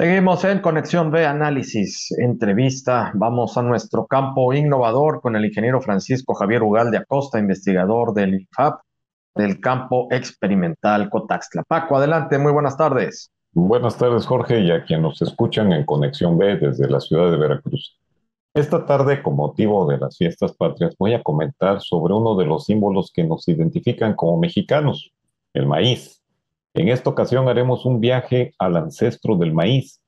Seguimos en Conexión B Análisis, entrevista. Vamos a nuestro campo innovador con el ingeniero Francisco Javier Ugal de Acosta, investigador del IFAP del campo experimental Cotaxtla. Paco, adelante, muy buenas tardes. Buenas tardes, Jorge, y a quien nos escuchan en Conexión B desde la ciudad de Veracruz. Esta tarde, con motivo de las fiestas patrias, voy a comentar sobre uno de los símbolos que nos identifican como mexicanos, el maíz. En esta ocasión haremos un viaje al ancestro del maíz,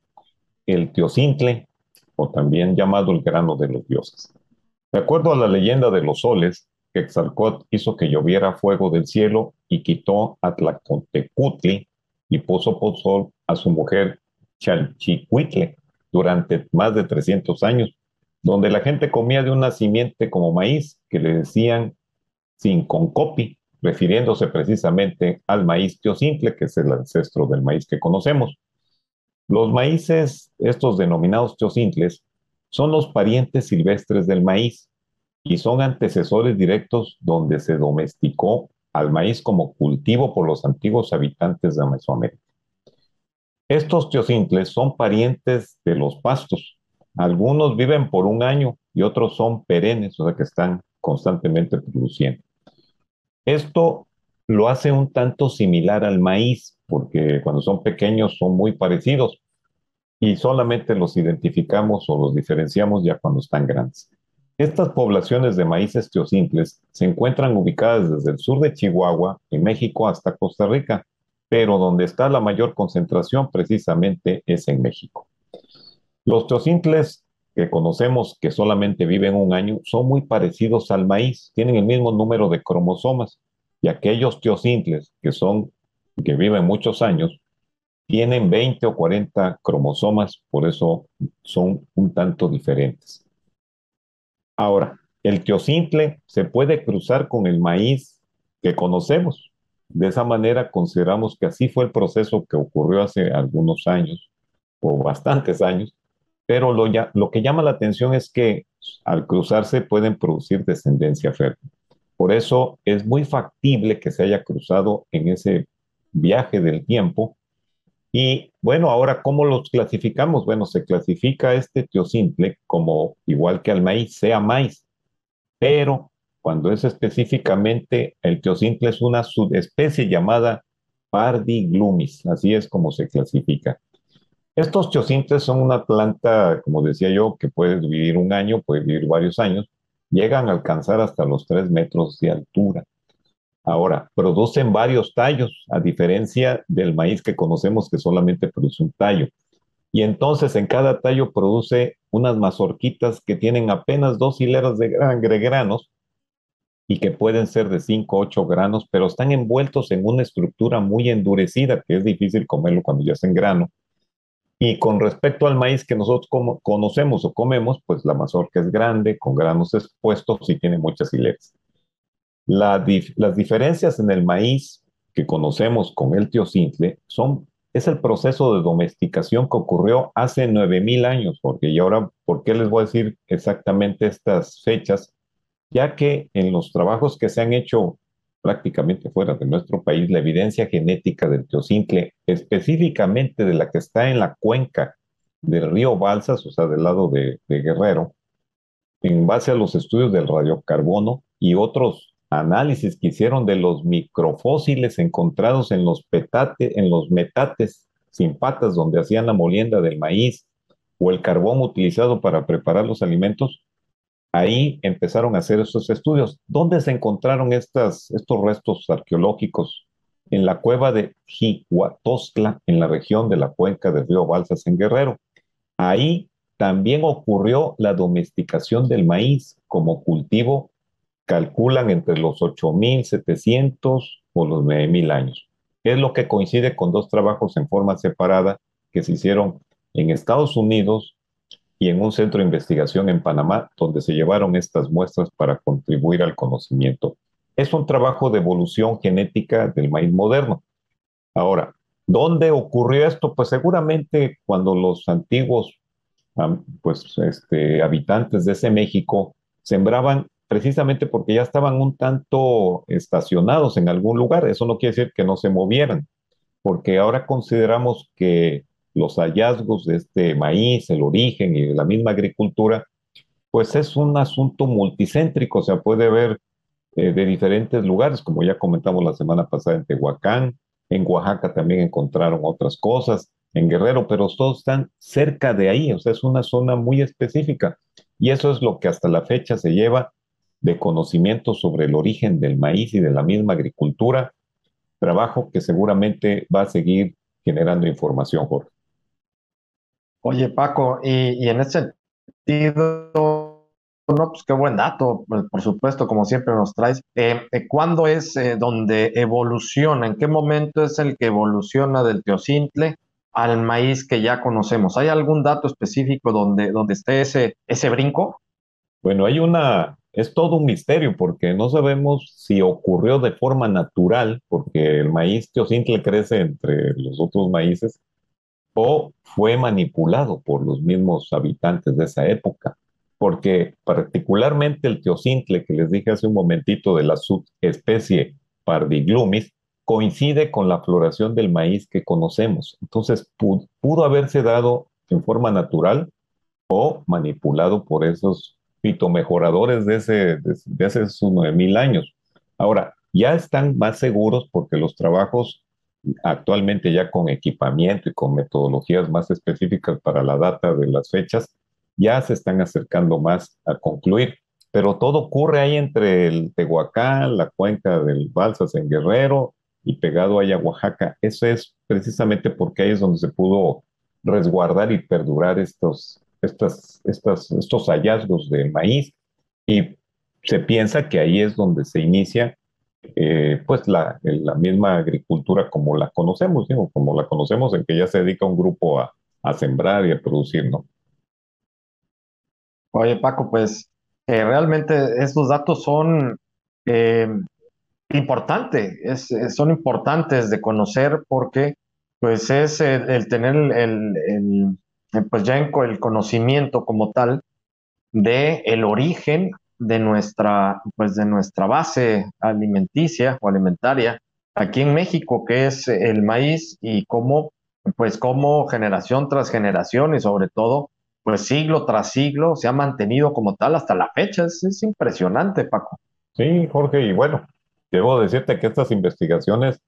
el teocintle, o también llamado el grano de los dioses. De acuerdo a la leyenda de los soles, Quetzalcóatl hizo que lloviera fuego del cielo y quitó a y puso por sol a su mujer Chalchicuitle durante más de 300 años, donde la gente comía de una simiente como maíz que le decían sin concopi, refiriéndose precisamente al maíz teocintle, que es el ancestro del maíz que conocemos. Los maíces, estos denominados teocintles, son los parientes silvestres del maíz y son antecesores directos donde se domesticó al maíz como cultivo por los antiguos habitantes de Mesoamérica. Estos teocintles son parientes de los pastos. Algunos viven por un año y otros son perennes, o sea que están constantemente produciendo. Esto lo hace un tanto similar al maíz, porque cuando son pequeños son muy parecidos y solamente los identificamos o los diferenciamos ya cuando están grandes. Estas poblaciones de maíces teosimples se encuentran ubicadas desde el sur de Chihuahua, en México, hasta Costa Rica, pero donde está la mayor concentración precisamente es en México. Los teosimples que conocemos que solamente viven un año son muy parecidos al maíz, tienen el mismo número de cromosomas y aquellos teocintles que son que viven muchos años tienen 20 o 40 cromosomas, por eso son un tanto diferentes. Ahora, el teocintle se puede cruzar con el maíz que conocemos. De esa manera consideramos que así fue el proceso que ocurrió hace algunos años, o bastantes años, pero lo, que llama la atención es que al cruzarse pueden producir descendencia fértil. Por eso es muy factible que se haya cruzado en ese viaje del tiempo. Y bueno, ahora, ¿cómo los clasificamos? Bueno, se clasifica este teosimple como igual que al maíz, sea maíz, pero cuando es específicamente el teosimple es una subespecie llamada Pardiglumis, así es como se clasifica. Estos teosintes son una planta, como decía yo, que puede vivir un año, puede vivir varios años, llegan a alcanzar hasta los 3 metros de altura. Ahora, producen varios tallos, a diferencia del maíz que conocemos que solamente produce un tallo. Y entonces en cada tallo produce unas mazorquitas que tienen apenas dos hileras de, granos y que pueden ser de 5 o 8 granos, pero están envueltos en una estructura muy endurecida, que es difícil comerlo cuando ya es en grano y con respecto al maíz que nosotros conocemos o comemos, pues la mazorca es grande, con granos expuestos y tiene muchas hileras. las diferencias en el maíz que conocemos con el teocintle son, es el proceso de domesticación que ocurrió hace 9000 años, porque y ahora, ¿por qué les voy a decir exactamente estas fechas? Ya que en los trabajos que se han hecho prácticamente fuera de nuestro país la evidencia genética del teocintle, específicamente de la que está en la cuenca del río Balsas, o sea, del lado de, Guerrero, en base a los estudios del radiocarbono y otros análisis que hicieron de los microfósiles encontrados en los, en los metates sin patas donde hacían la molienda del maíz o el carbón utilizado para preparar los alimentos, ahí empezaron a hacer esos estudios. ¿Dónde se encontraron estos restos arqueológicos? En la cueva de Jicuatostla, en la región de la cuenca del río Balsas, en Guerrero. Ahí también ocurrió la domesticación del maíz como cultivo, calculan entre los 8.700 o los 9.000 años. Es lo que coincide con dos trabajos en forma separada que se hicieron en Estados Unidos y en un centro de investigación en Panamá, donde se llevaron estas muestras para contribuir al conocimiento. Es un trabajo de evolución genética del maíz moderno. Ahora, ¿dónde ocurrió esto? Pues seguramente cuando los antiguos pues, este, habitantes de ese México sembraban precisamente porque ya estaban un tanto estacionados en algún lugar. Eso no quiere decir que no se movieran, porque ahora consideramos que los hallazgos de este maíz, el origen y la misma agricultura, pues es un asunto multicéntrico, o sea, puede ver eh, de diferentes lugares, como ya comentamos la semana pasada en Tehuacán, en Oaxaca también encontraron otras cosas, en Guerrero, pero todos están cerca de ahí, o sea, es una zona muy específica. Y eso es lo que hasta la fecha se lleva de conocimiento sobre el origen del maíz y de la misma agricultura, trabajo que seguramente va a seguir generando información, Jorge. Oye, Paco, y, en ese sentido, no, pues qué buen dato, por supuesto, como siempre nos traes. Eh, eh, ¿Cuándo es eh, donde evoluciona? ¿En qué momento es el que evoluciona del teocintle al maíz que ya conocemos? ¿Hay algún dato específico donde, donde esté ese, ese brinco? Bueno, hay una, es todo un misterio porque no sabemos si ocurrió de forma natural, porque el maíz teocintle crece entre los otros maíces, o fue manipulado por los mismos habitantes de esa época, porque particularmente el teocintle que les dije hace un momentito de la subespecie Pardiglumis coincide con la floración del maíz que conocemos. Entonces pudo, haberse dado en forma natural o manipulado por esos fitomejoradores de, ese, de, de hace sus 9000 años. Ahora, ya están más seguros porque los trabajos actualmente ya con equipamiento y con metodologías más específicas para la data de las fechas, ya se están acercando más a concluir. Pero todo ocurre ahí entre el Tehuacán, la cuenca del Balsas en Guerrero y pegado ahí a Oaxaca. Eso es precisamente porque ahí es donde se pudo resguardar y perdurar estos, estas, estas, estos hallazgos de maíz. Y se piensa que ahí es donde se inicia eh, pues la, la, misma agricultura como la conocemos, digo, como la conocemos en que ya se dedica un grupo a, a sembrar y a producir, ¿no? Oye, Paco, pues eh, realmente estos datos son eh, importantes, son importantes de conocer porque pues es el, tener el, el, pues ya el conocimiento como tal de el origen de nuestra, pues de nuestra base alimenticia o alimentaria aquí en México, que es el maíz y cómo, pues cómo generación tras generación y sobre todo, pues siglo tras siglo se ha mantenido como tal hasta la fecha. Es, es impresionante, Paco. Sí, Jorge, y bueno, debo decirte que estas investigaciones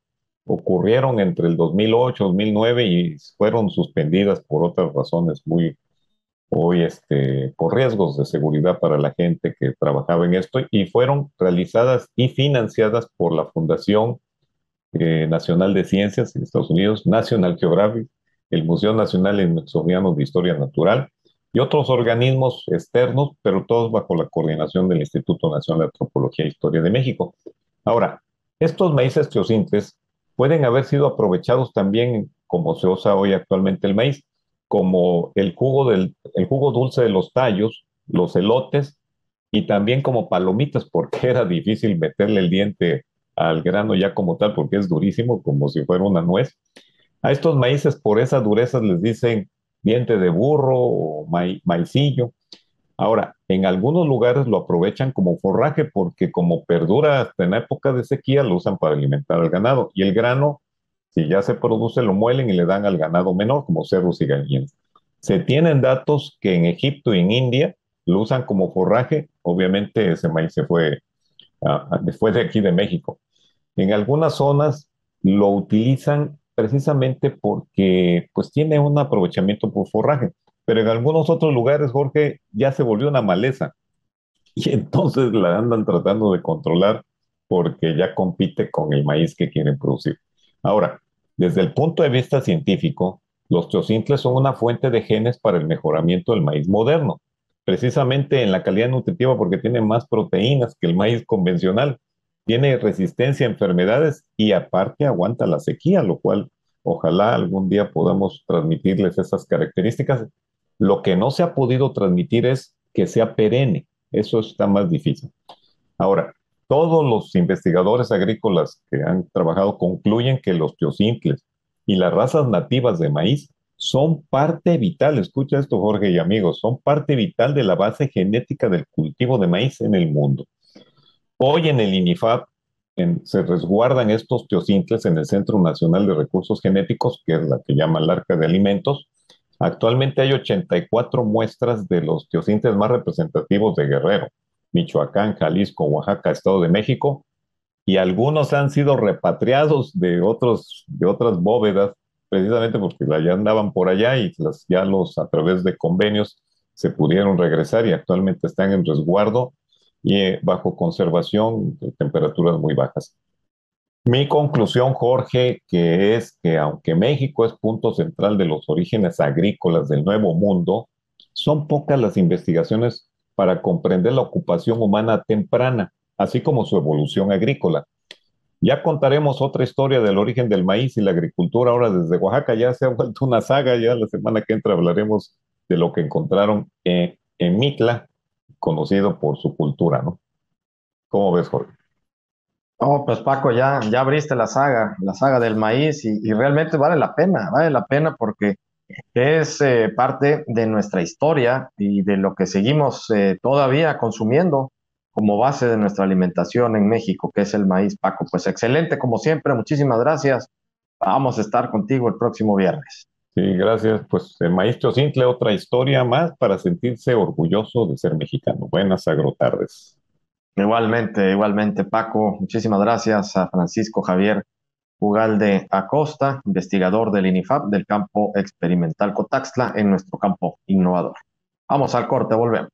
ocurrieron entre el 2008, 2009 y fueron suspendidas por otras razones muy, hoy este, por riesgos de seguridad para la gente que trabajaba en esto y fueron realizadas y financiadas por la Fundación eh, Nacional de Ciencias en Estados Unidos, National Geographic, el Museo Nacional Smithsoniano de Historia Natural y otros organismos externos, pero todos bajo la coordinación del Instituto Nacional de Antropología e Historia de México. Ahora, estos maíces teocintes pueden haber sido aprovechados también como se usa hoy actualmente el maíz, como el jugo, del, el jugo dulce de los tallos, los elotes y también como palomitas, porque era difícil meterle el diente al grano ya como tal, porque es durísimo, como si fuera una nuez. A estos maíces por esa dureza les dicen diente de burro o maicillo. Ahora, en algunos lugares lo aprovechan como forraje porque como perdura hasta en época de sequía, lo usan para alimentar al ganado. Y el grano si ya se produce, lo muelen y le dan al ganado menor, como cerros y gallinas. Se tienen datos que en Egipto y en India lo usan como forraje. Obviamente ese maíz se fue después de aquí de México. En algunas zonas lo utilizan precisamente porque pues tiene un aprovechamiento por forraje, pero en algunos otros lugares, Jorge, ya se volvió una maleza y entonces la andan tratando de controlar porque ya compite con el maíz que quieren producir. Ahora, desde el punto de vista científico, los teocintles son una fuente de genes para el mejoramiento del maíz moderno, precisamente en la calidad nutritiva porque tiene más proteínas que el maíz convencional, tiene resistencia a enfermedades y aparte aguanta la sequía, lo cual ojalá algún día podamos transmitirles esas características. Lo que no se ha podido transmitir es que sea perenne, eso está más difícil. Ahora, todos los investigadores agrícolas que han trabajado concluyen que los teocintles y las razas nativas de maíz son parte vital, escucha esto Jorge y amigos, son parte vital de la base genética del cultivo de maíz en el mundo. Hoy en el INIFAP se resguardan estos teocintles en el Centro Nacional de Recursos Genéticos, que es la que llama el Arca de Alimentos. Actualmente hay 84 muestras de los teocintles más representativos de Guerrero, Michoacán, Jalisco, Oaxaca, Estado de México, y algunos han sido repatriados de, otros, de otras bóvedas, precisamente porque ya andaban por allá y ya los a través de convenios se pudieron regresar y actualmente están en resguardo y eh, bajo conservación de temperaturas muy bajas. Mi conclusión, Jorge, que es que aunque México es punto central de los orígenes agrícolas del Nuevo Mundo, son pocas las investigaciones para comprender la ocupación humana temprana, así como su evolución agrícola. Ya contaremos otra historia del origen del maíz y la agricultura ahora desde Oaxaca. Ya se ha vuelto una saga, ya la semana que entra hablaremos de lo que encontraron en, en Mitla, conocido por su cultura, ¿no? ¿Cómo ves, Jorge? Oh, pues Paco, ya, ya abriste la saga, la saga del maíz y, realmente vale la pena, vale la pena porque es eh, parte de nuestra historia y de lo que seguimos eh, todavía consumiendo como base de nuestra alimentación en México, que es el maíz, Paco. Pues excelente, como siempre, muchísimas gracias. Vamos a estar contigo el próximo viernes. Sí, gracias. Pues el maestro Simple, otra historia más para sentirse orgulloso de ser mexicano. Buenas agrotardes. Igualmente, igualmente, Paco. Muchísimas gracias a Francisco Javier Ugalde Acosta, investigador del INIFAP del campo experimental Cotaxtla en nuestro campo innovador. Vamos al corte, volvemos.